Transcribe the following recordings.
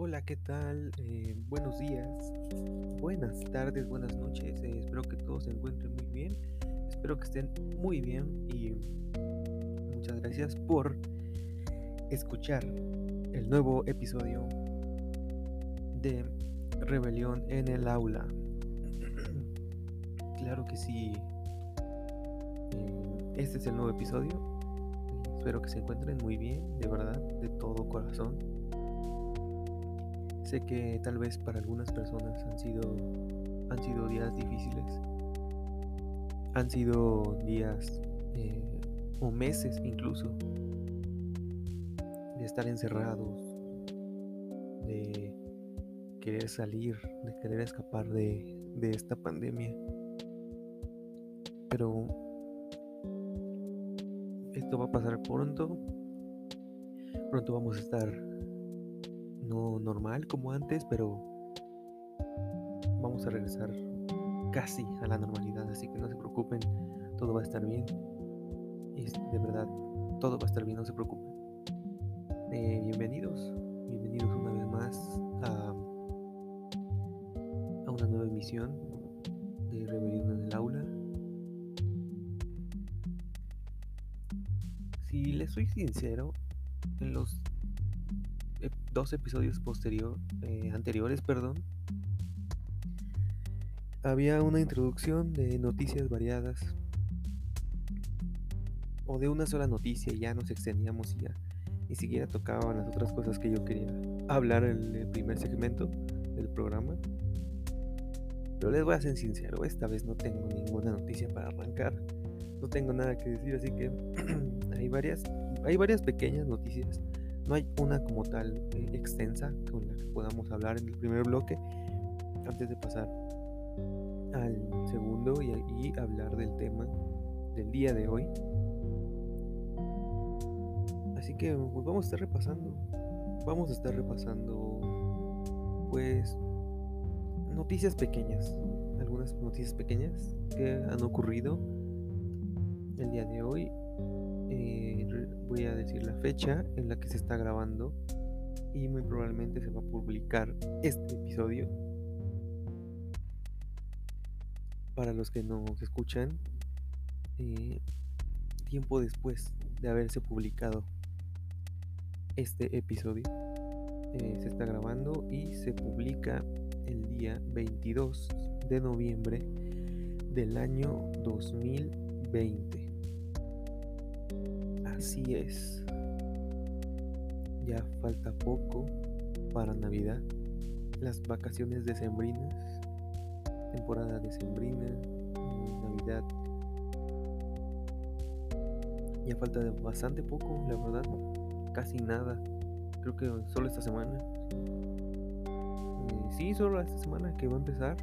Hola, ¿qué tal? Eh, buenos días, buenas tardes, buenas noches. eh, espero que todos se encuentren muy bien. Espero que estén muy bien y muchas gracias por escuchar el nuevo episodio de Rebelión en el aula. claro que sí. eh, este es el nuevo episodio. Espero que se encuentren muy bien, de verdad, de todo corazón. Sé que tal vez para algunas personas han sido, han sido días difíciles. Han sido días eh, o meses incluso de estar encerrados, de querer salir, de querer escapar de, de esta pandemia. Pero esto va a pasar pronto. Pronto vamos a estar no normal como antes, pero vamos a regresar casi a la normalidad, así que no se preocupen, todo va a estar bien. Y de verdad, todo va a estar bien, no se preocupen. Eh, bienvenidos, bienvenidos una vez más a, a una nueva emisión de Rebelión en el Aula. Si les soy sincero, en los dos episodios posterior, eh, anteriores, perdón, había una introducción de noticias variadas o de una sola noticia y ya nos extendíamos y ya ni siquiera tocaban las otras cosas que yo quería hablar en el primer segmento del programa. Pero les voy a ser sincero, esta vez no tengo ninguna noticia para arrancar. No tengo nada que decir, así que hay varias hay varias pequeñas noticias. No hay una como tal eh, extensa con la que podamos hablar en el primer bloque antes de pasar al segundo y, y hablar del tema del día de hoy. Así que pues vamos a estar repasando. Vamos a estar repasando pues noticias pequeñas. Algunas noticias pequeñas que han ocurrido el día de hoy. Eh, voy a decir la fecha en la que se está grabando y muy probablemente se va a publicar este episodio. Para los que nos escuchan, eh, tiempo después de haberse publicado este episodio, eh, se está grabando y se publica el día 22 de noviembre del año 2020. Así es. Ya falta poco para Navidad. Las vacaciones decembrinas. Temporada decembrina. Navidad. Ya falta bastante poco, la verdad. Casi nada. Creo que solo esta semana. Eh, sí, solo esta semana que va a empezar.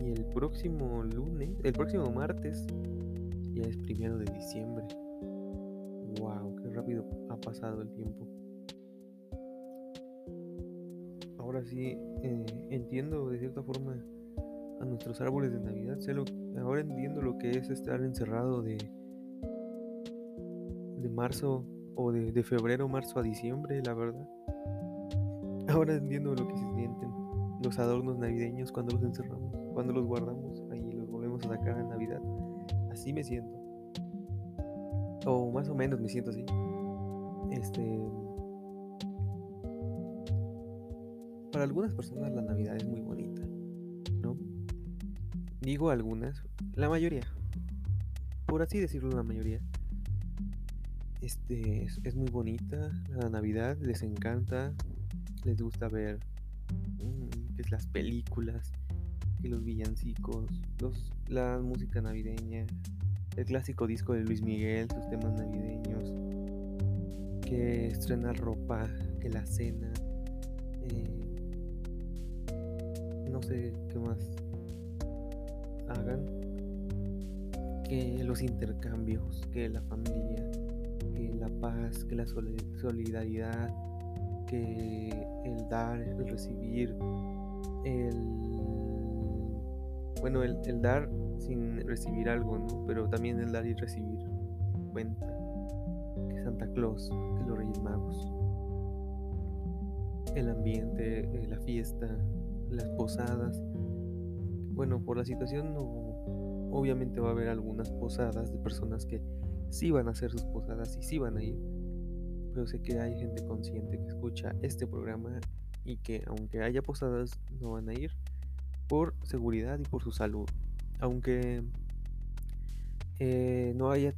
Y el próximo lunes, el próximo martes, ya es primero de diciembre. Pasado el tiempo. Ahora sí eh, entiendo de cierta forma a nuestros árboles de Navidad. Sé lo- ahora entiendo lo que es estar encerrado de, de marzo o de, de febrero, marzo a diciembre, la verdad. Ahora entiendo lo que se sienten los adornos navideños cuando los encerramos, cuando los guardamos ahí los volvemos a sacar en Navidad. Así me siento. O más o menos me siento así. Este. Para algunas personas la Navidad es muy bonita, ¿no? Digo algunas, la mayoría. Por así decirlo, la mayoría. Este es, muy bonita la Navidad, les encanta, les gusta ver mm, que es las películas, que los villancicos, los, la música navideña, el clásico disco de Luis Miguel, sus temas navideños, que estrenar ropa, que la cena, eh, no sé qué más hagan, que los intercambios, que la familia, que la paz, que la soli- solidaridad, que el dar, el recibir, el bueno, el, el dar sin recibir algo, ¿no? Pero también el dar y recibir cuenta. Santa Claus, que los Reyes Magos. el ambiente, eh, la fiesta, las posadas. Bueno, por la situación obviamente va a haber algunas posadas de personas que sí van a hacer sus posadas y sí van a ir. Pero sé que hay gente consciente que escucha este programa y que aunque haya posadas no van a ir por seguridad y por su salud. Aunque eh, no haya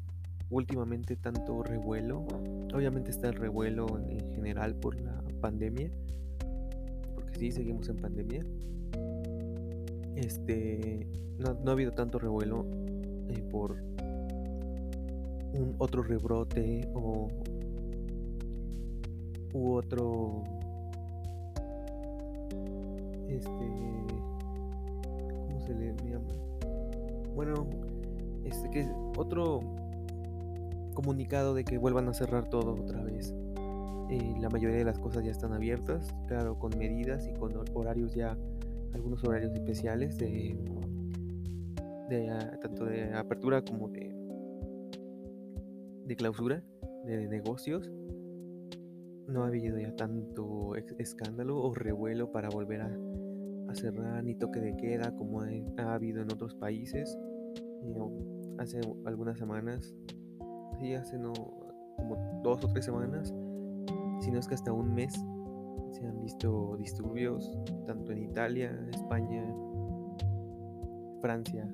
últimamente tanto revuelo, obviamente está el revuelo en general por la pandemia, porque sí seguimos en pandemia. Este no, ha habido tanto revuelo eh, por un otro rebrote o u otro este cómo se le llama bueno este que otro comunicado de que vuelvan a cerrar todo otra vez eh, la mayoría de las cosas ya están abiertas claro con medidas y con horarios ya algunos horarios especiales de, de tanto de apertura como de de clausura de negocios no ha habido ya tanto escándalo o revuelo para volver a, cerrar ni toque de queda como ha, habido en otros países. hace algunas semanas, sí, hace no, como dos o tres semanas, sino es que hasta un mes se han visto disturbios tanto en Italia, España, Francia,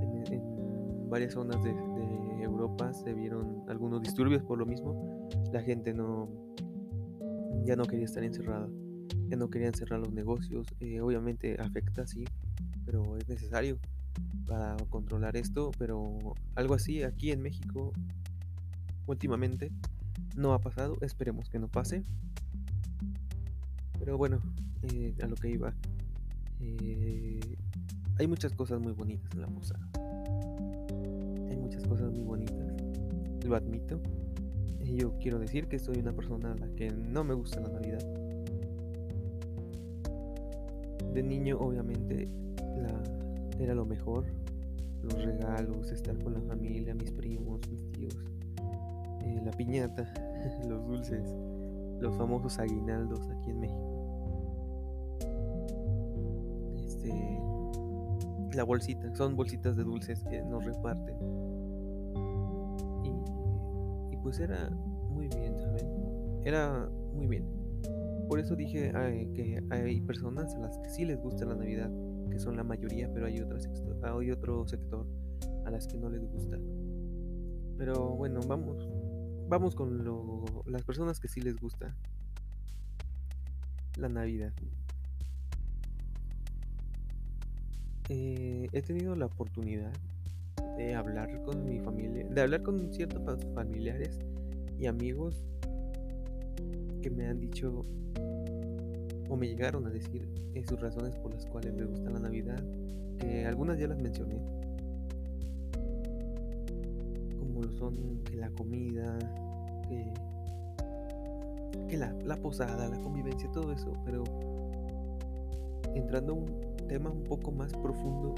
en, varias zonas de, de Europa se vieron algunos disturbios por lo mismo. La gente no, ya no quería estar encerrada, ya no querían cerrar los negocios. Eh, obviamente afecta, sí, pero es necesario para controlar esto. Pero algo así aquí en México últimamente no ha pasado. Esperemos que no pase. Pero bueno, eh, a lo que iba. Eh, hay muchas cosas muy bonitas en la posada. Hay muchas cosas muy bonitas. Lo admito yo quiero decir que soy una persona a la que no me gusta la Navidad. De niño obviamente era lo mejor. Los regalos, estar con la familia, mis primos, mis tíos, la piñata, los dulces, los famosos aguinaldos aquí en México. Este, la bolsita, son bolsitas de dulces que nos reparten pues era muy bien, ¿saben? Era muy bien. Por eso dije que hay personas a las que sí les gusta la Navidad, que son la mayoría, pero hay, otro sector, hay otro sector a las que no les gusta. Pero bueno, vamos, vamos con las personas que sí les gusta la Navidad. Eh, he tenido la oportunidad de hablar con mi familia, de hablar con ciertos familiares y amigos que me han dicho o me llegaron a decir eh, sus razones por las cuales me gusta la Navidad, que algunas ya las mencioné, son que la comida, que, que la, la posada, la convivencia, todo eso, pero entrando a un tema un poco más profundo,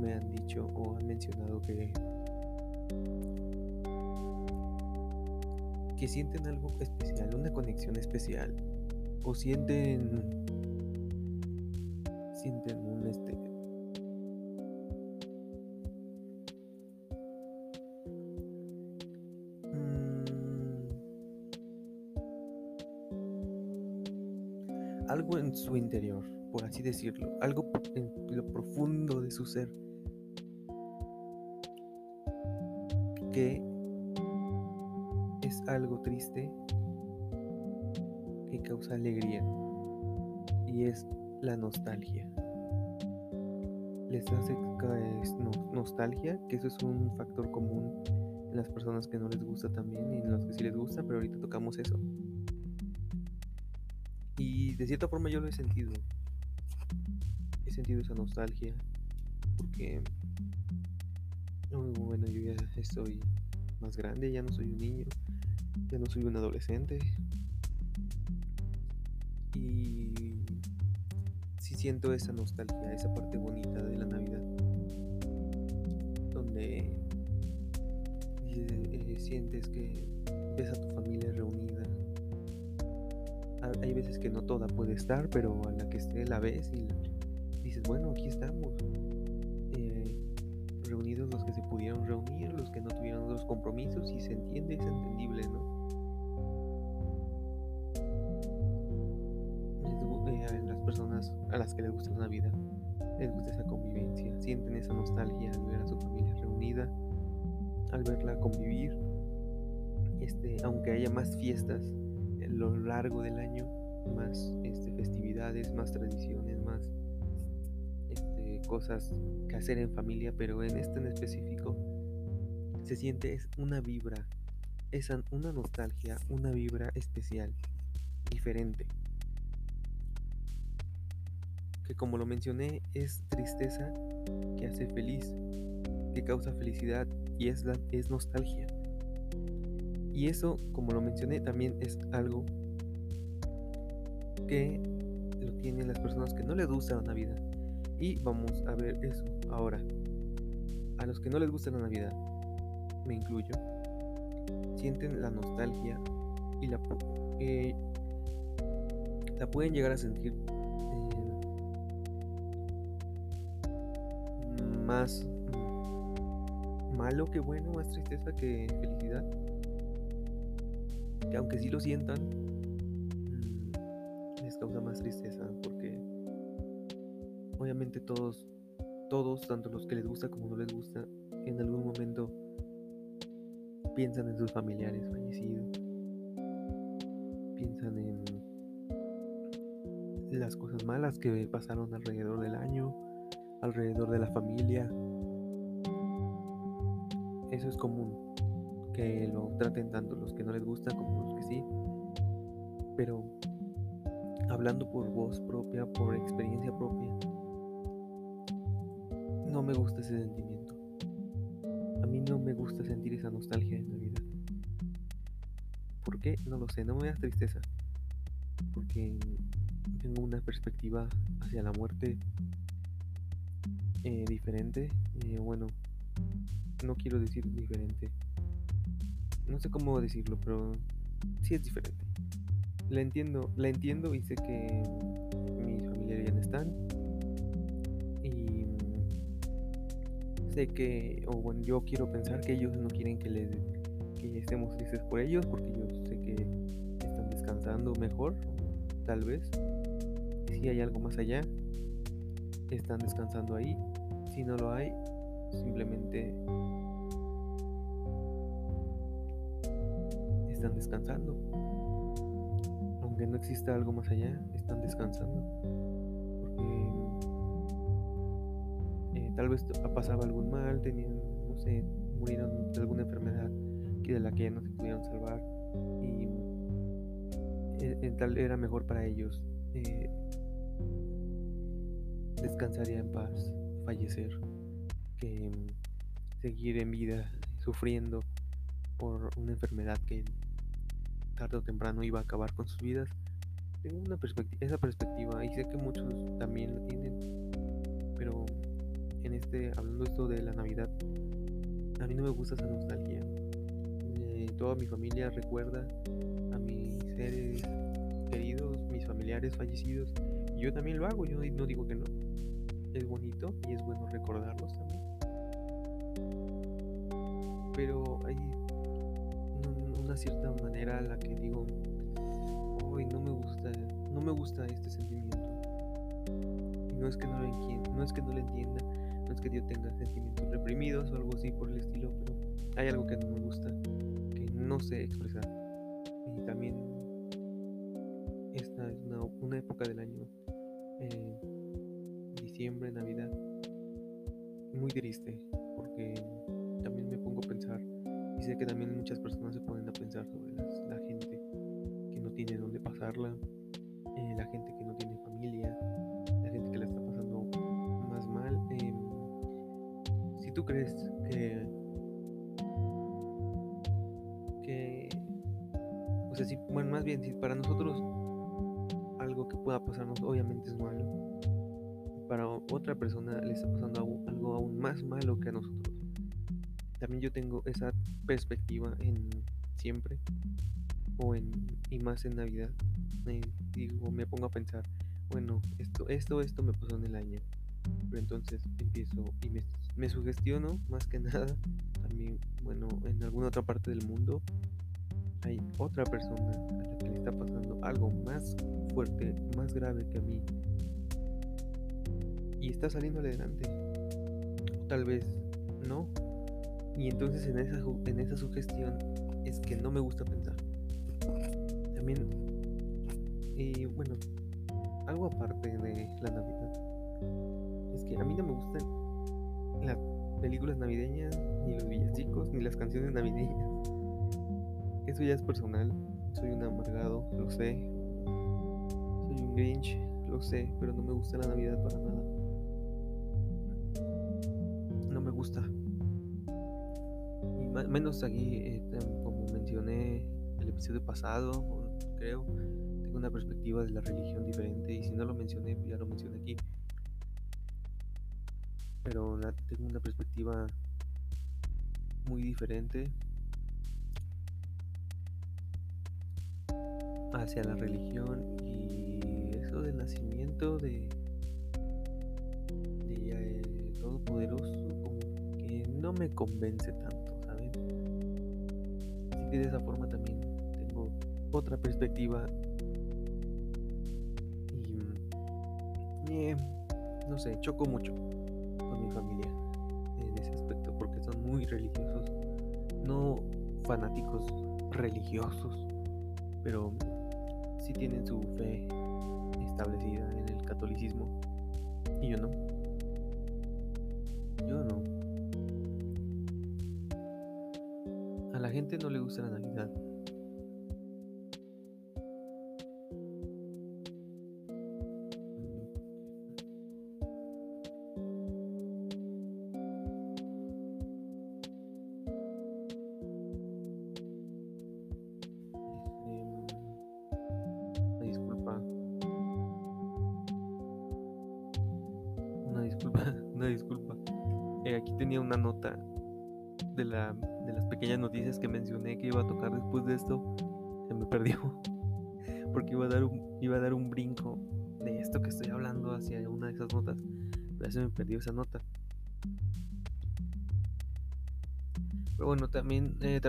me han dicho o han mencionado que que sienten algo especial, una conexión especial o sienten sienten un este su interior, por así decirlo, algo en lo profundo de su ser que es algo triste que causa alegría y es la nostalgia. Les hace nostalgia, que eso es un factor común en las personas que no les gusta también y en los que sí les gusta, pero ahorita tocamos eso. Y de cierta forma yo lo he sentido. He sentido esa nostalgia porque bueno, yo ya estoy más grande, ya no soy un niño, ya no soy un adolescente. Y sí siento esa nostalgia, esa parte bonita de la Navidad, donde eh, sientes que ves a tu familia reunida, hay veces que no toda puede estar, pero a la que esté la ves y dices, bueno, aquí estamos. Eh, reunidos los que se pudieron reunir, los que no tuvieron otros compromisos y se entiende, es entendible, ¿no? Eh, las personas a las que les gusta la Navidad, les gusta esa convivencia, sienten esa nostalgia al ver a su familia reunida, al verla convivir, este, aunque haya más fiestas a lo largo del año, más este, festividades, más tradiciones, más este, cosas que hacer en familia, pero en este en específico se siente es una vibra, es una nostalgia, una vibra especial, diferente. Que como lo mencioné es tristeza que hace feliz, que causa felicidad y es, la, es nostalgia. Y eso, como lo mencioné, también es algo que lo tienen las personas que no les gusta la Navidad. Y vamos a ver eso ahora. A los que no les gusta la Navidad, me incluyo, sienten la nostalgia y la, eh, la pueden llegar a sentir eh, más malo que bueno, más tristeza que felicidad que aunque sí lo sientan, mm, les causa más tristeza porque obviamente todos, todos, tanto los que les gusta como no les gusta, en algún momento piensan en sus familiares fallecidos, piensan en las cosas malas que pasaron alrededor del año, alrededor de la familia. Eso es común que lo traten tanto los que no les gusta como los que sí. Pero hablando por voz propia, por experiencia propia, no me gusta ese sentimiento. A mí no me gusta sentir esa nostalgia en la vida. ¿Por qué? No lo sé, no me da tristeza. Porque tengo una perspectiva hacia la muerte eh, diferente. Eh, bueno, no quiero decir diferente no sé cómo decirlo, pero sí es diferente. La entiendo, la entiendo y sé que mis familiares ya no están. Y sé que, o bueno, yo quiero pensar que ellos no quieren que les que estemos tristes por ellos, porque yo sé que están descansando mejor, tal vez. Si hay algo más allá, están descansando ahí. Si no lo hay, simplemente están descansando. Aunque no exista algo más allá, están descansando. Porque eh, tal vez pasaba algún mal, tenían, no sé, murieron de alguna enfermedad que de la que no se pudieron salvar. Y eh, tal era mejor para ellos eh, descansaría en paz, fallecer, que seguir en vida sufriendo por una enfermedad que tarde o temprano iba a acabar con sus vidas. Tengo una perspectiva, esa perspectiva y sé que muchos también la tienen. Pero en este, hablando esto de la Navidad, a mí no me gusta esa nostalgia. Eh, toda mi familia recuerda a mis seres queridos, mis familiares fallecidos. Y yo también lo hago, yo no digo que no. Es bonito y es bueno recordarlos también. Pero hay una cierta manera la que digo, hoy no me gusta, no me gusta este sentimiento. Y no es que no lo entienda, no es que no lo entienda, no es que yo tenga sentimientos reprimidos o algo así por el estilo, pero hay algo que no me gusta, que no sé expresar. Y también esta es una, una época del año, eh, diciembre, Navidad, muy triste, perspectiva en siempre o en y más en Navidad digo, me pongo a pensar, bueno, esto, esto, esto me pasó en el año. Pero entonces empiezo y me, me sugestiono más que nada. También, bueno, en alguna otra parte del mundo hay otra persona a la que le está pasando algo más fuerte, más grave que a mí. Y está saliendo adelante. Tal vez no. Y entonces en esa, en esa sugestión es que no me gusta pensar. También, y bueno, algo aparte de la Navidad, es que a mí no me gustan las películas navideñas, ni los villancicos, ni las canciones navideñas. Eso ya es personal. Soy un amargado, lo sé. Soy un Grinch, lo sé, pero no me gusta la Navidad para nada. No me gusta. Menos aquí, eh, como mencioné el episodio pasado, creo, tengo una perspectiva de la religión diferente y si no lo mencioné, pues ya lo mencioné aquí. Pero tengo una perspectiva muy diferente hacia la religión y eso del nacimiento de, de eh, Todopoderoso que no me convence tanto, que de esa forma también tengo otra perspectiva y eh, no sé, choco mucho con mi familia en ese aspecto porque son muy religiosos, no fanáticos religiosos, pero si tienen su fe establecida en el catolicismo y yo no. Gusta la Navidad.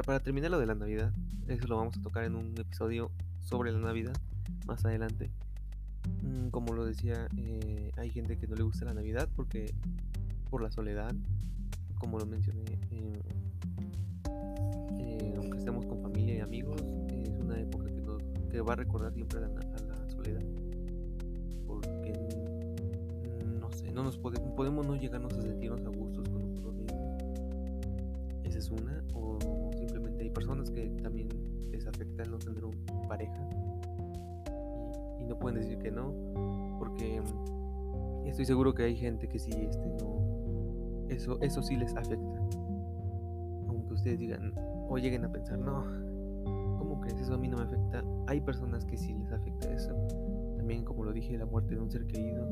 Para terminar lo de la Navidad, eso lo vamos a tocar en un episodio sobre la Navidad más adelante. Mm, como lo decía, eh, hay gente que no le gusta la Navidad porque por la soledad, como lo mencioné, eh, eh, aunque estemos con familia y amigos, es una época que, nos, que va a recordar siempre a la, soledad. Porque, no sé, no nos podemos, podemos no llegarnos a sentirnos a gustos con nosotros mismos. Esa es una. O personas que también les afecta el no tener una pareja. Y, y no pueden decir que no. Porque estoy seguro que hay gente que sí este, no, eso, eso sí les afecta. Aunque ustedes digan o lleguen a pensar, no, ¿cómo crees? Eso a mí no me afecta. Hay personas que sí les afecta eso. También, como lo dije, la muerte de un ser querido.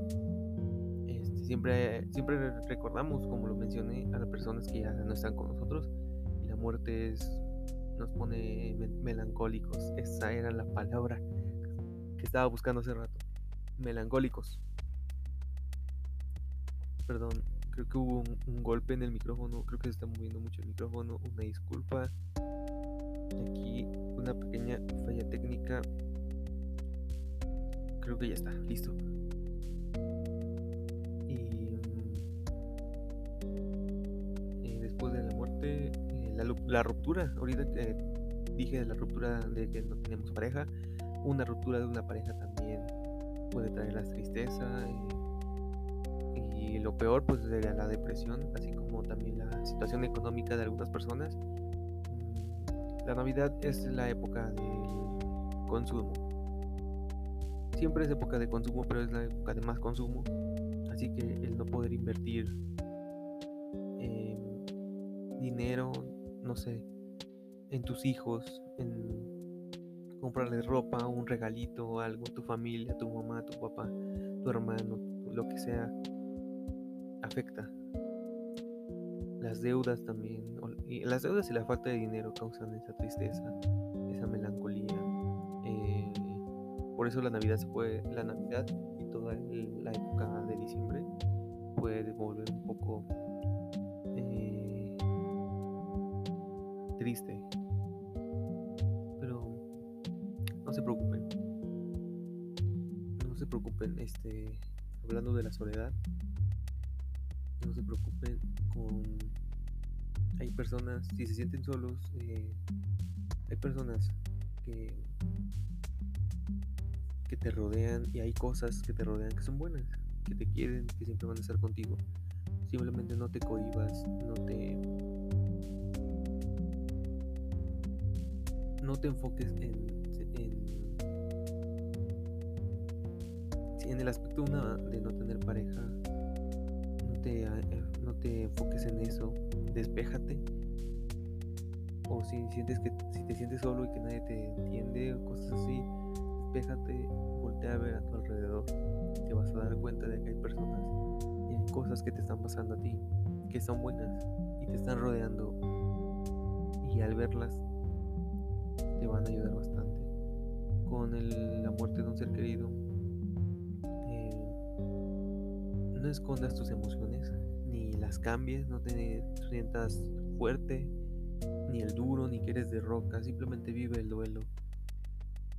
Este, siempre, siempre recordamos, como lo mencioné, a las personas que ya no están con nosotros. Y la muerte es, nos pone melancólicos. Esa era la palabra que estaba buscando hace rato. Melancólicos. Perdón, Creo que hubo un, golpe en el micrófono. Creo que se está moviendo mucho el micrófono. Una disculpa. Aquí una pequeña falla técnica. Creo que ya está. Listo. La, ruptura. Ahorita eh, dije la ruptura de que no tenemos pareja. Una ruptura de una pareja también puede traer la tristeza. Eh, y lo peor pues sería la depresión, así como también la situación económica de algunas personas. Mm, la Navidad es la época del consumo. Siempre es época de consumo, pero es la época de más consumo. Así que el no poder invertir dinero, en tus hijos, en comprarles ropa, un regalito, algo, tu familia, tu mamá, tu papá, tu hermano, lo que sea, afecta. Las deudas también, y las deudas y la falta de dinero causan esa tristeza, esa melancolía. Eh, por eso la Navidad se puede, la Navidad y toda la época de diciembre puede volver un poco triste. Pero no se preocupen. No se preocupen, este, hablando de la soledad, no se preocupen con hay personas, si se sienten solos, eh, hay personas que, que te rodean y hay cosas que te rodean que son buenas, que te quieren, que siempre van a estar contigo. Simplemente no te cohibas, no te... No te enfoques en, en, en el aspecto de no tener pareja. No te, eh, no te enfoques en eso. Despéjate o si sientes que si te sientes solo y que nadie te entiende o cosas así, despéjate, voltea a ver a tu alrededor. Te vas a dar cuenta de que hay personas y hay cosas que te están pasando a ti, que son buenas y te están rodeando. Y al verlas, te van a ayudar bastante. Con la muerte de un ser querido, eh, no escondas tus emociones, ni las cambies, no te sientas fuerte ni el duro, ni que eres de roca, simplemente vive el duelo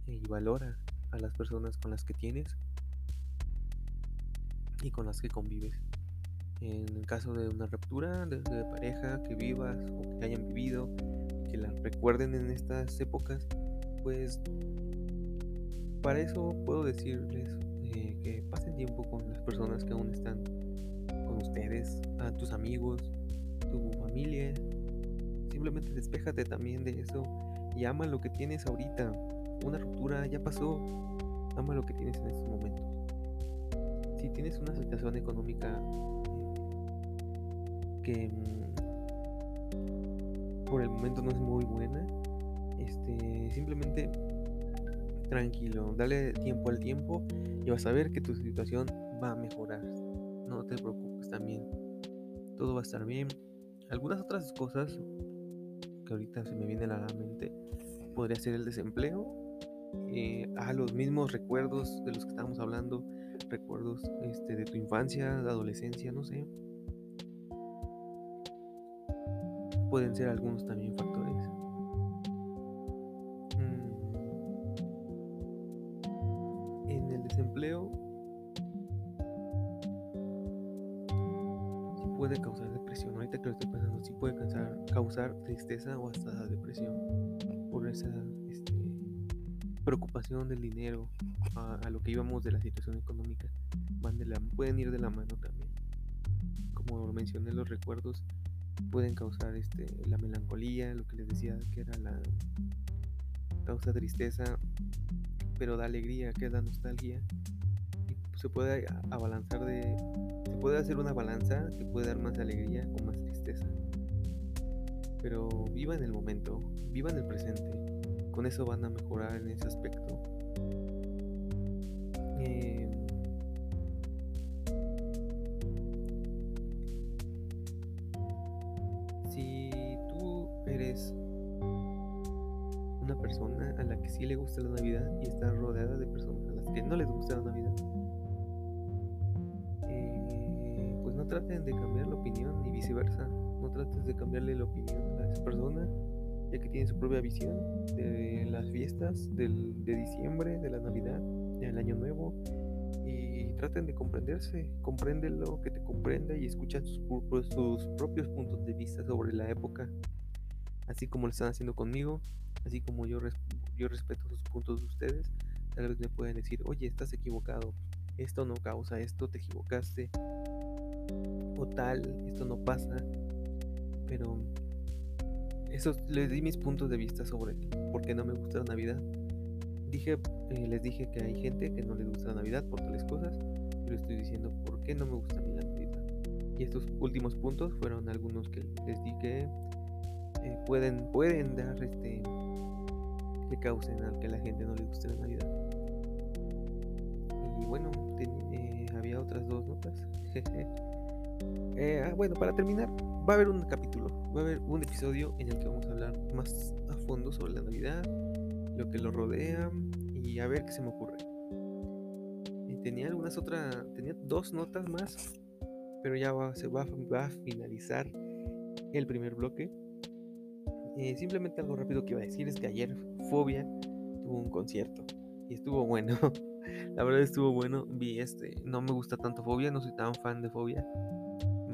y valora a las personas con las que tienes y con las que convives. En el caso de una ruptura de, pareja que vivas o que hayan vivido, que la recuerden en estas épocas, pues para eso puedo decirles eh, que pasen tiempo con las personas que aún están con ustedes, a tus amigos, tu familia, Simplemente despéjate también de eso y ama lo que tienes ahorita. Una ruptura ya pasó. Ama lo que tienes en estos momentos. Si tienes una situación económica eh, que mm, por el momento no es muy buena, este, simplemente tranquilo, dale tiempo al tiempo y vas a ver que tu situación va a mejorar. No te preocupes también. Todo va a estar bien. Algunas otras cosas que ahorita se me viene a la mente podría ser el desempleo, eh, a los mismos recuerdos de los que estábamos hablando, recuerdos este, de tu infancia, de adolescencia, no sé. Pueden ser algunos también factores. Mm. En el desempleo puede causar depresión. Ahorita que lo estoy pensando, sí puede causar, causar tristeza o hasta depresión por esa este, preocupación del dinero a, lo que íbamos de la situación económica. Van de la, pueden ir de la mano también. Como mencioné, los recuerdos pueden causar este, la melancolía, lo que les decía que era la causa tristeza, pero da alegría, que la nostalgia. Se puede abalanzar de se puede hacer una balanza que puede dar más alegría o más tristeza. Pero viva en el momento, viva en el presente. Con eso van a mejorar en ese aspecto. De cambiar la opinión y viceversa. No trates de cambiarle la opinión a esa persona, ya que tiene su propia visión de las fiestas del, de diciembre, de la Navidad, del Año Nuevo. Y traten de comprenderse, compréndelo, que te comprenda y escucha sus, sus propios puntos de vista sobre la época, así como lo están haciendo conmigo, así como yo, yo respeto sus puntos de ustedes. Tal vez me pueden decir, oye, estás equivocado, esto no causa esto, te equivocaste, tal, esto no pasa, pero eso les di mis puntos de vista sobre por qué no me gusta la Navidad. Dije, eh, les dije que hay gente que no les gusta la Navidad por tales cosas, pero estoy diciendo por qué no me gusta a mí la Navidad. Y estos últimos puntos fueron algunos que les di que eh, pueden, pueden dar este que causen a que la gente no le guste la Navidad. Y bueno, eh, había otras dos notas. Eh, ah, bueno, para terminar, va a haber un capítulo, va a haber un episodio en el que vamos a hablar más a fondo sobre la Navidad, lo que lo rodea y a ver qué se me ocurre. tenía algunas otras, tenía dos notas más, pero ya va, se va, va a finalizar el primer bloque. Eh, simplemente algo rápido que iba a decir es que ayer Fobia tuvo un concierto y estuvo bueno. la verdad estuvo bueno. Vi este, no me gusta tanto Fobia, no soy tan fan de Fobia.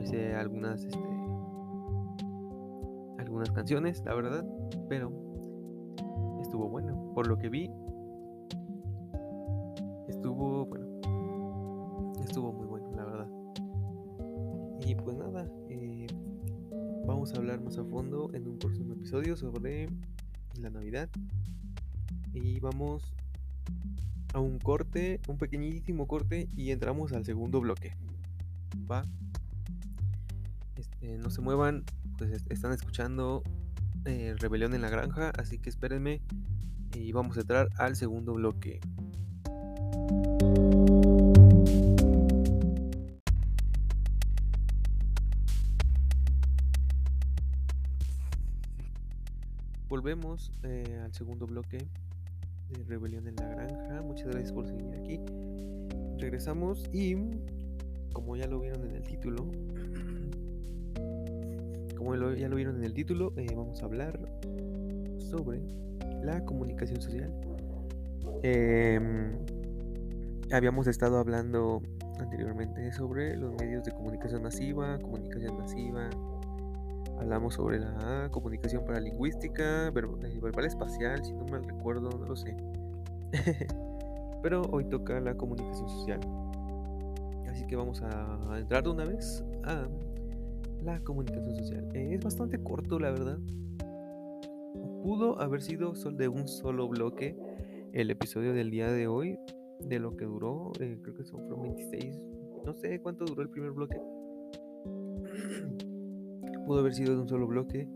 Me sé algunas, este, algunas canciones, la verdad, pero estuvo bueno. Por lo que vi, estuvo bueno. Estuvo muy bueno, la verdad. Y pues nada, eh, vamos a hablar más a fondo en un próximo episodio sobre la Navidad. Y vamos a un corte, un pequeñísimo corte y entramos al segundo bloque. Va. Este, no se muevan, pues están escuchando eh, Rebelión en la Granja, así que espérenme y vamos a entrar al segundo bloque. Volvemos eh, al segundo bloque de Rebelión en la Granja. Muchas gracias por seguir aquí. Regresamos y como ya lo vieron en el título, como ya lo vieron en el título, eh, vamos a hablar sobre la comunicación social. Em, habíamos estado hablando anteriormente sobre los medios de comunicación masiva, comunicación masiva. Hablamos sobre la comunicación paralingüística, eh, verbal espacial, si no mal recuerdo, no lo sé. Pero hoy toca la comunicación social. Así que vamos a entrar de una vez a la comunicación social. Eh, es bastante corto, la verdad. Pudo haber sido de un solo bloque el episodio del día de hoy, de lo que duró, eh, creo que son 26, no sé cuánto duró el primer bloque. Pudo haber sido de un solo bloque,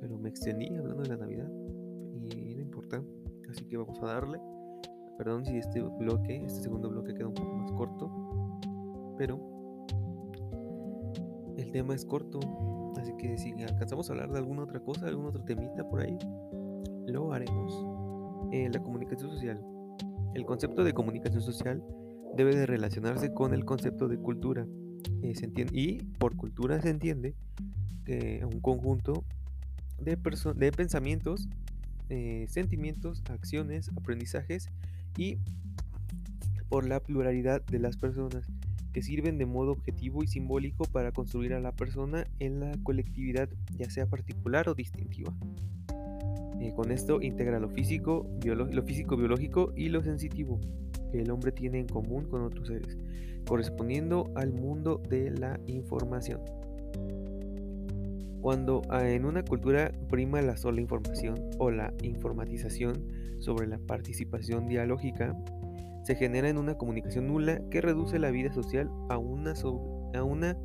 pero me extendí hablando de la Navidad y no importa, así que vamos a darle. Perdón si este bloque, este segundo bloque queda un poco más corto, pero tema es corto, así que si alcanzamos a hablar de alguna otra cosa, algún otro temita por ahí, lo haremos. Eh, la comunicación social. El concepto de comunicación social debe de relacionarse con el concepto de cultura. Eh, se entiende, y por cultura se entiende que un conjunto de, de pensamientos, eh, sentimientos, acciones, aprendizajes y por la pluralidad de las personas que sirven de modo objetivo y simbólico para construir a la persona en la colectividad, ya sea particular o distintiva. Eh, con esto integra lo físico, lo físico biológico y lo sensitivo que el hombre tiene en común con otros seres, correspondiendo al mundo de la información. Cuando ah, en una cultura prima la sola información o la informatización sobre la participación dialógica, se genera en una comunicación nula que reduce la vida social a una, a una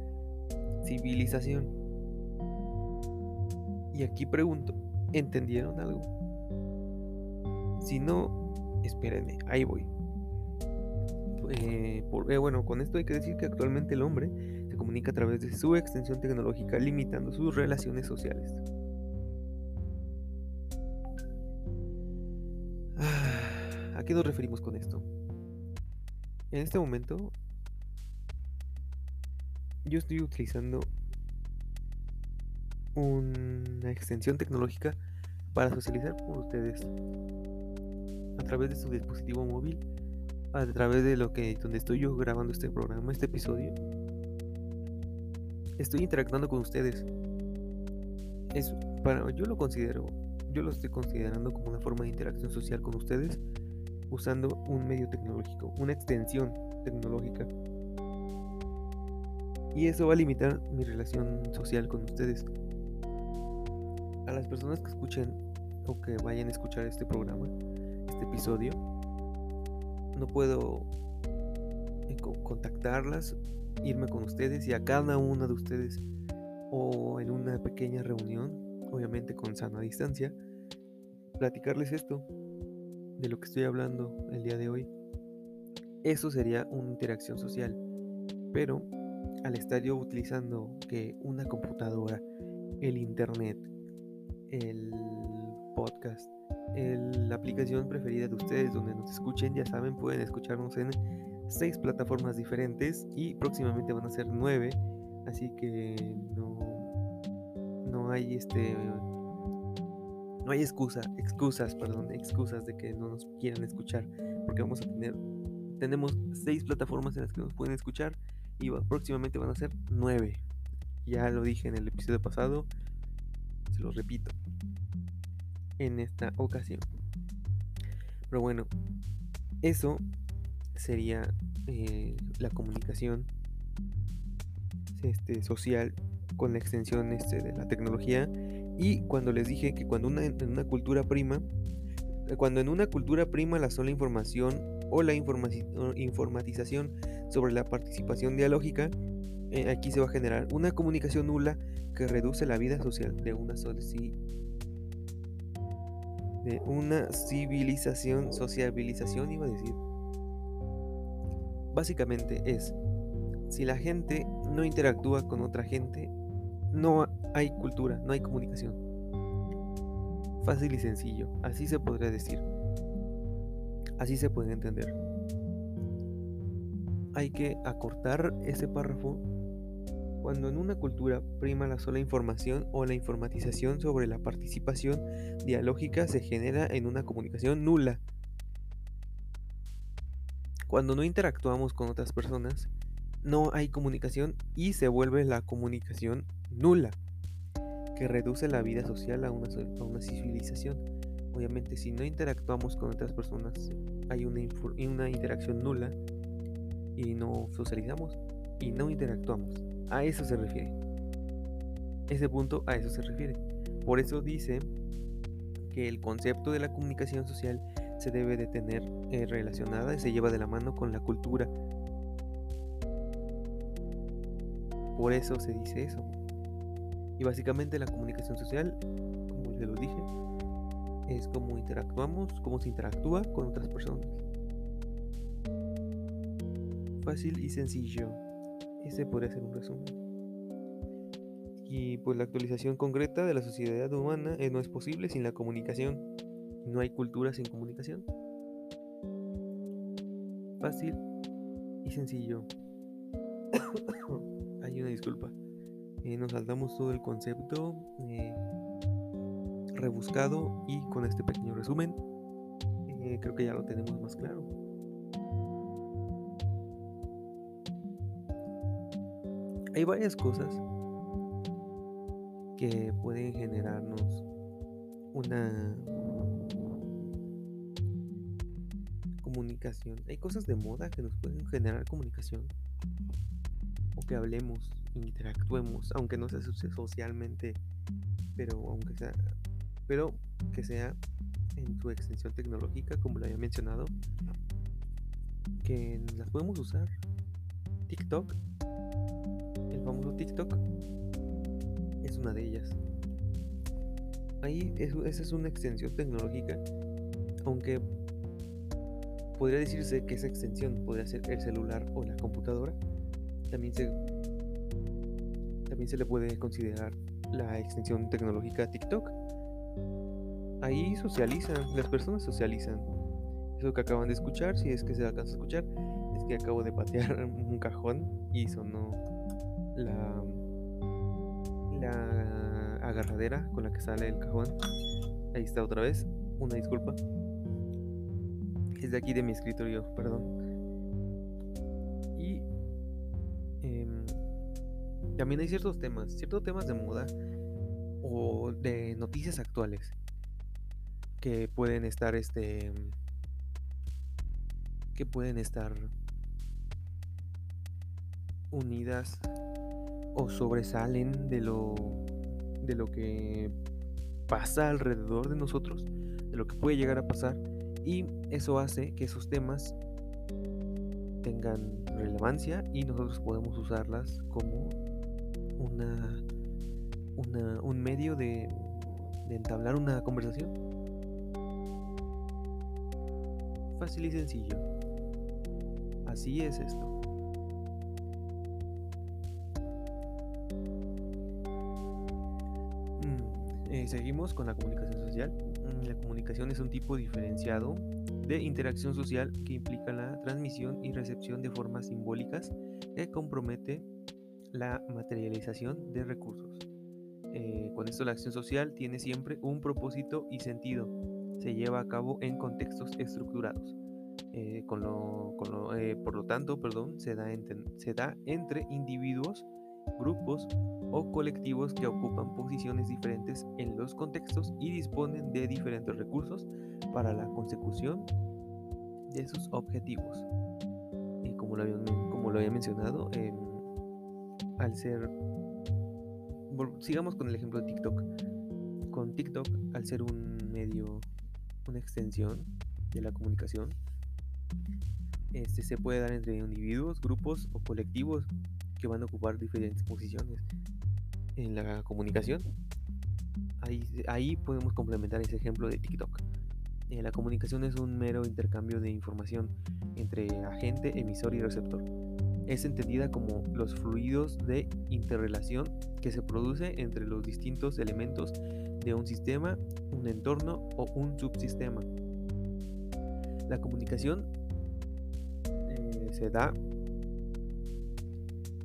civilización. Y aquí pregunto, ¿entendieron algo? Si no, espérenme, ahí voy. Eh, eh, bueno, con esto hay que decir que actualmente el hombre se comunica a través de su extensión tecnológica limitando sus relaciones sociales. Ah, ¿A qué nos referimos con esto? En este momento yo estoy utilizando una extensión tecnológica para socializar con ustedes a través de su dispositivo móvil, a través de lo que donde estoy yo grabando este programa, este episodio. Estoy interactuando con ustedes. Es para yo lo considero, yo lo estoy considerando como una forma de interacción social con ustedes usando un medio tecnológico, una extensión tecnológica. Y eso va a limitar mi relación social con ustedes. A las personas que escuchen o que vayan a escuchar este programa, este episodio, no puedo eh, contactarlas, irme con ustedes y a cada una de ustedes o en una pequeña reunión, obviamente con sana distancia, platicarles esto, de lo que estoy hablando el día de hoy. Eso sería una interacción social. Pero al estar yo utilizando que una computadora, el internet, el podcast, la aplicación preferida de ustedes donde nos escuchen, ya saben, pueden escucharnos en seis plataformas diferentes y próximamente van a ser nueve. Así que no, no hay este no hay excusa, excusas, perdón, excusas de que no nos quieran escuchar, porque vamos a tener, tenemos seis plataformas en las que nos pueden escuchar y próximamente van a ser nueve. Ya lo dije en el episodio pasado, se lo repito en esta ocasión. Pero bueno, eso sería eh, la comunicación este, social con la extensión este, de la tecnología y cuando les dije que cuando en una cultura prima, eh, cuando en una cultura prima la sola información o la informatización sobre la participación dialógica, eh, aquí se va a generar una comunicación nula que reduce la vida social de una de una civilización, sociabilización iba a decir. Básicamente es, si la gente no interactúa con otra gente, no hay cultura, no hay comunicación. Fácil y sencillo, así se podría decir. Así se puede entender. Hay que acortar ese párrafo cuando en una cultura prima la sola información o la informatización sobre la participación dialógica se genera en una comunicación nula. Cuando no interactuamos con otras personas, no hay comunicación y se vuelve la comunicación nula, que reduce la vida social a una, una civilización. Obviamente si no interactuamos con otras personas hay una, una interacción nula y no socializamos y no interactuamos. A eso se refiere. Ese punto a eso se refiere. Por eso dice que el concepto de la comunicación social se debe de tener eh, relacionada y se lleva de la mano con la cultura. Por eso se dice eso. Y básicamente la comunicación social, como ya lo dije, es cómo interactuamos, cómo se interactúa con otras personas. Fácil y sencillo. Ese podría ser un resumen. Y pues la actualización concreta de la sociedad humana eh, no es posible sin la comunicación. No hay cultura sin comunicación. Fácil y sencillo. Hay una disculpa. Eh, nos saltamos todo el concepto eh, rebuscado y con este pequeño resumen creo que ya lo tenemos más claro. Hay varias cosas que pueden generarnos una comunicación. Hay cosas de moda que nos pueden generar comunicación. O que hablemos, interactuemos, aunque no sea socialmente, pero aunque sea, pero que sea en su extensión tecnológica, como lo había mencionado, que las podemos usar. TikTok el famoso TikTok es una de ellas. Ahí esa es una extensión tecnológica, aunque podría decirse que esa extensión podría ser el celular o la computadora. También se, también se le puede considerar la extensión tecnológica TikTok. Ahí socializan, las personas socializan. Eso que acaban de escuchar, si es que se alcanza a escuchar, es que acabo de patear un cajón y sonó la, la agarradera con la que sale el cajón. Ahí está otra vez. Una disculpa. Es de aquí de mi escritorio, perdón. También hay ciertos temas, ciertos temas de moda o de noticias actuales que pueden estar este que pueden estar unidas o sobresalen de lo, de lo que pasa alrededor de nosotros, de lo que puede llegar a pasar, y eso hace que esos temas tengan relevancia y nosotros podemos usarlas como un medio de, entablar una conversación. Fácil y sencillo. Así es esto. seguimos con la comunicación social. Mm, la comunicación es un tipo diferenciado de interacción social que implica la transmisión y recepción de formas simbólicas que compromete la materialización de recursos. Eh, con esto la acción social tiene siempre un propósito y sentido. Se lleva a cabo en contextos estructurados. Eh, con eh, por lo tanto, perdón, se da, se da entre individuos, grupos o colectivos que ocupan posiciones diferentes en los contextos y disponen de diferentes recursos para la consecución de sus objetivos. Y como lo había, como lo había mencionado, em, al ser sigamos con el ejemplo de TikTok. Con TikTok, al ser un medio, una extensión de la comunicación, este se puede dar entre individuos, grupos o colectivos que van a ocupar diferentes posiciones en la comunicación. Ahí, podemos complementar ese ejemplo de TikTok. Eh, la comunicación es un mero intercambio de información entre agente, emisor y receptor es entendida como los fluidos de interrelación que se produce entre los distintos elementos de un sistema, un entorno o un subsistema. La comunicación eh, se da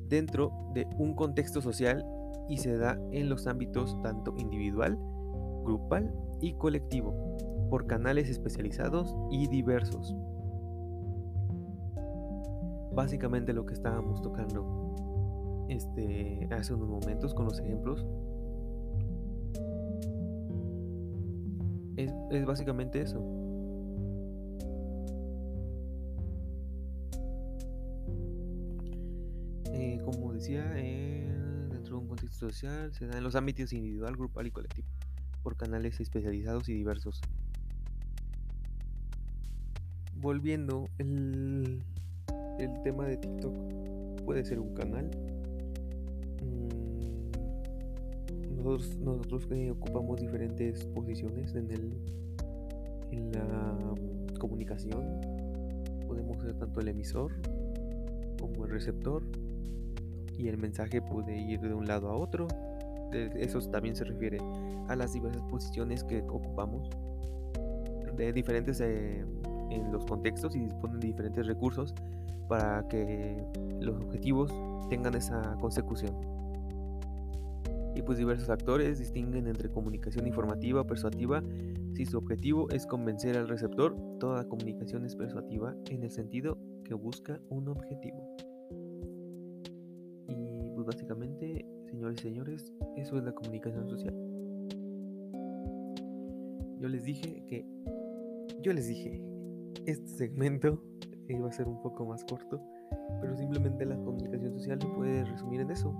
dentro de un contexto social y se da en los ámbitos tanto individual, grupal y colectivo, por canales especializados y diversos básicamente lo que estábamos tocando este, hace unos momentos con los ejemplos. Es, básicamente eso. Eh, como decía, eh, dentro de un contexto social se da en los ámbitos individual, grupal y colectivo, por canales especializados y diversos. Volviendo, el, el tema de TikTok puede ser un canal. Mm, nosotros, ocupamos diferentes posiciones en el en la comunicación. Podemos ser tanto el emisor como el receptor y el mensaje puede ir de un lado a otro. Eso también se refiere a las diversas posiciones que ocupamos de diferentes eh, en los contextos y disponen de diferentes recursos para que los objetivos tengan esa consecución. Y pues diversos actores distinguen entre comunicación informativa o si su objetivo es convencer al receptor, toda comunicación es persuasiva en el sentido que busca un objetivo. Y pues básicamente, señores y señores, eso es la comunicación social. Yo les dije que yo les dije, este segmento iba a ser un poco más corto, pero simplemente la comunicación social se puede resumir en eso.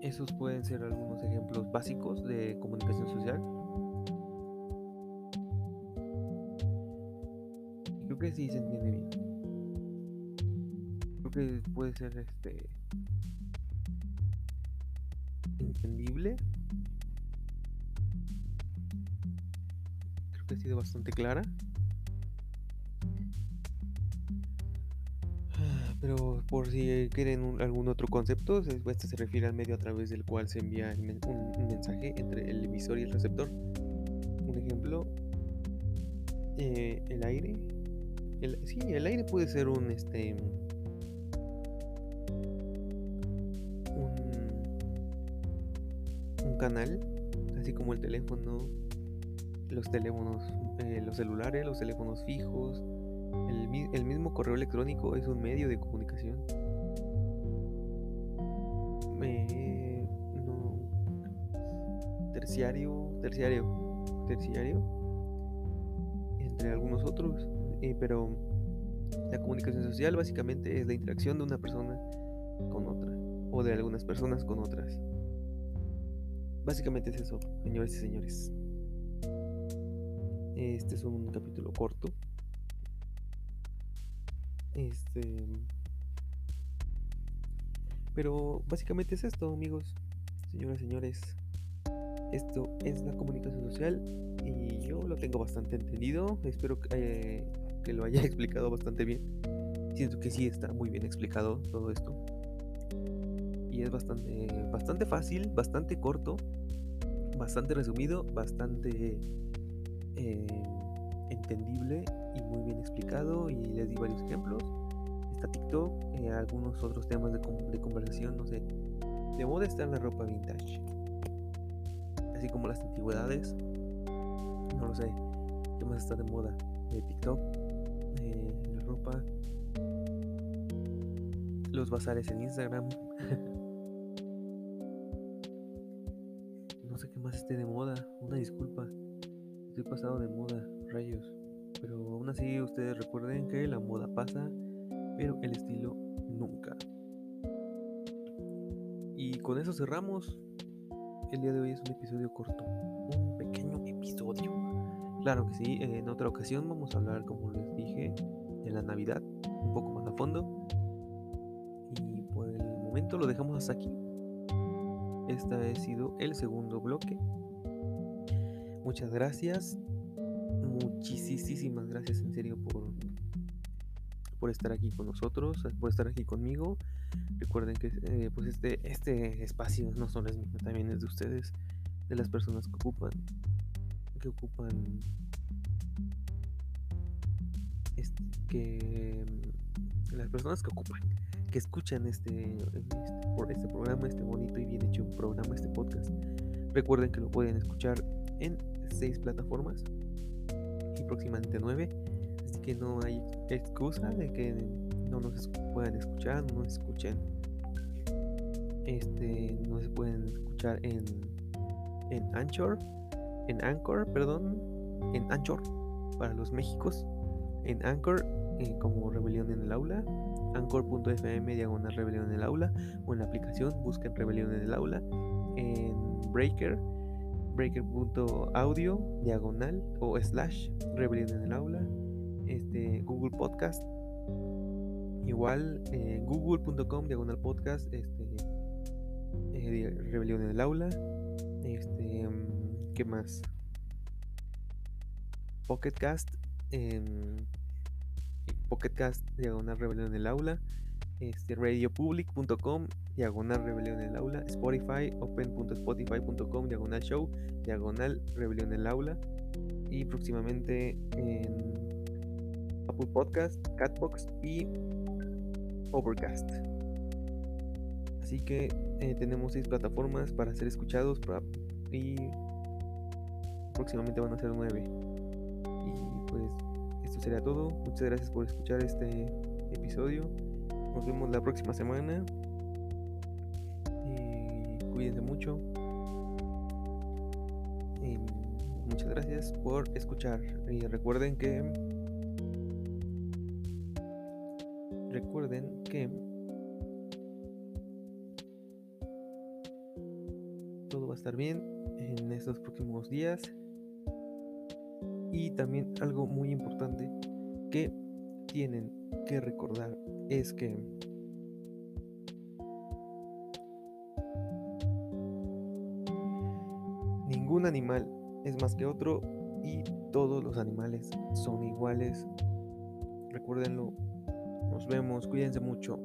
Esos pueden ser algunos ejemplos básicos de comunicación social. Creo que sí se entiende bien. Creo que puede ser este entendible sido bastante clara. Pero por si quieren algún otro concepto, este se refiere al medio a través del cual se envía un, mensaje entre el emisor y el receptor. Un ejemplo, eh, el aire. El, sí, el aire puede ser un este un canal, así como el teléfono los teléfonos, eh, los celulares, los teléfonos fijos, el, mismo correo electrónico es un medio de comunicación. terciario, terciario, terciario, entre algunos otros, eh, pero la comunicación social básicamente es la interacción de una persona con otra, o de algunas personas con otras. Básicamente es eso, señores y señores. Este es un capítulo corto. Este. Pero básicamente es esto, amigos, señoras y señores. Esto es la comunicación social y yo lo tengo bastante entendido. Espero que, eh, que lo haya explicado bastante bien. Siento que sí está muy bien explicado todo esto. Y es bastante, bastante fácil, bastante corto bastante resumido, bastante eh, entendible y muy bien explicado. Y les di varios ejemplos. Está TikTok, eh, algunos otros temas de, de conversación, no sé. De moda está la ropa vintage, así como las antigüedades. No lo sé, ¿qué más está de moda? De TikTok, la ropa, los bazares en Instagram. no sé qué más esté de moda, una disculpa. Pasado de moda, rayos. Pero aún así ustedes recuerden que la moda pasa, pero el estilo nunca. Y con eso cerramos. El día de hoy es un episodio corto, un pequeño episodio. Claro que sí, en otra ocasión vamos a hablar, como les dije, de la Navidad, un poco más a fondo. Y por el momento lo dejamos hasta aquí. Este ha sido el segundo bloque. Muchas gracias. Muchísimas gracias en serio por, por estar aquí con nosotros, por estar aquí conmigo. Recuerden que eh, pues este, este espacio no solo es mío, también es de ustedes, de las personas que ocupan, que ocupan, este, que las personas que ocupan, que escuchan este, este, este programa, este bonito y bien hecho programa, este podcast. Recuerden que lo pueden escuchar en seis plataformas y próximamente nueve, así que no hay excusa de que no nos puedan escuchar, no nos escuchen. Este, no se pueden escuchar en, en Anchor, en Anchor, perdón, en Anchor para los Méxicos, en Anchor eh, como Rebelión en el Aula, anchor.fm diagonal Rebelión en el Aula, o en la aplicación busquen Rebelión en el Aula, en Breaker, breaker.audio diagonal o slash Rebelión en el Aula, este, Google Podcast Igual eh, google.com diagonal podcast, este, eh, Rebelión en el aula, este, mm, ¿qué más? Pocketcast, eh, Pocketcast diagonal Rebelión en el aula, este, radiopublic.com diagonal Rebelión en el aula, Spotify, open.spotify.com diagonal show, diagonal Rebelión en el aula, y próximamente en Apple Podcast, Catbox y Overcast. Así que eh, tenemos seis plataformas para ser escuchados y próximamente van a ser nueve. Y pues esto sería todo. Muchas gracias por escuchar este episodio. Nos vemos la próxima semana. Y cuídense mucho. Y muchas gracias por escuchar. Y recuerden que recuerden que todo va a estar bien en estos próximos días. Y también algo muy importante que tienen que recordar es que ningún animal es más que otro y todos los animales son iguales. Recuérdenlo nos vemos, cuídense mucho.